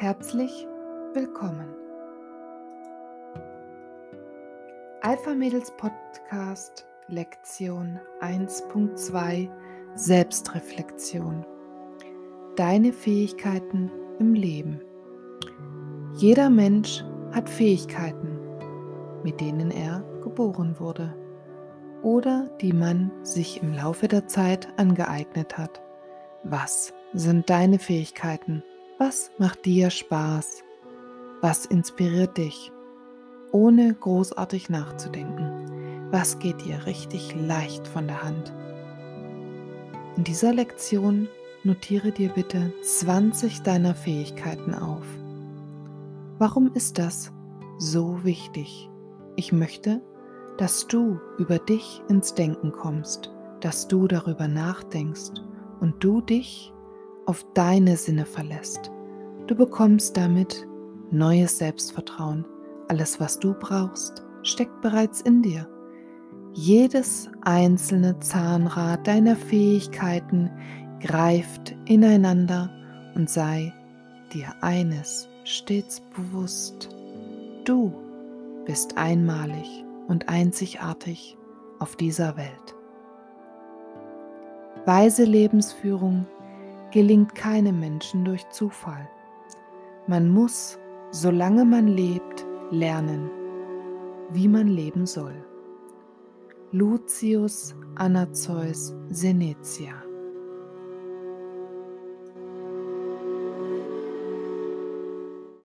Herzlich willkommen. Alpha Mädels Podcast Lektion 1.2 Selbstreflexion. Deine Fähigkeiten im Leben. Jeder Mensch hat Fähigkeiten, mit denen er geboren wurde oder die man sich im Laufe der Zeit angeeignet hat. Was sind deine Fähigkeiten? Was macht dir Spaß? Was inspiriert dich? Ohne großartig nachzudenken. Was geht dir richtig leicht von der Hand? In dieser Lektion notiere dir bitte 20 deiner Fähigkeiten auf. Warum ist das so wichtig? Ich möchte, dass du über dich ins Denken kommst, dass du darüber nachdenkst und du dich auf deine Sinne verlässt. Du bekommst damit neues Selbstvertrauen. Alles, was du brauchst, steckt bereits in dir. Jedes einzelne Zahnrad deiner Fähigkeiten greift ineinander und sei dir eines stets bewusst. Du bist einmalig und einzigartig auf dieser Welt. Weise Lebensführung gelingt keinem Menschen durch Zufall. Man muss, solange man lebt, lernen, wie man leben soll. Lucius Anazeus Senetia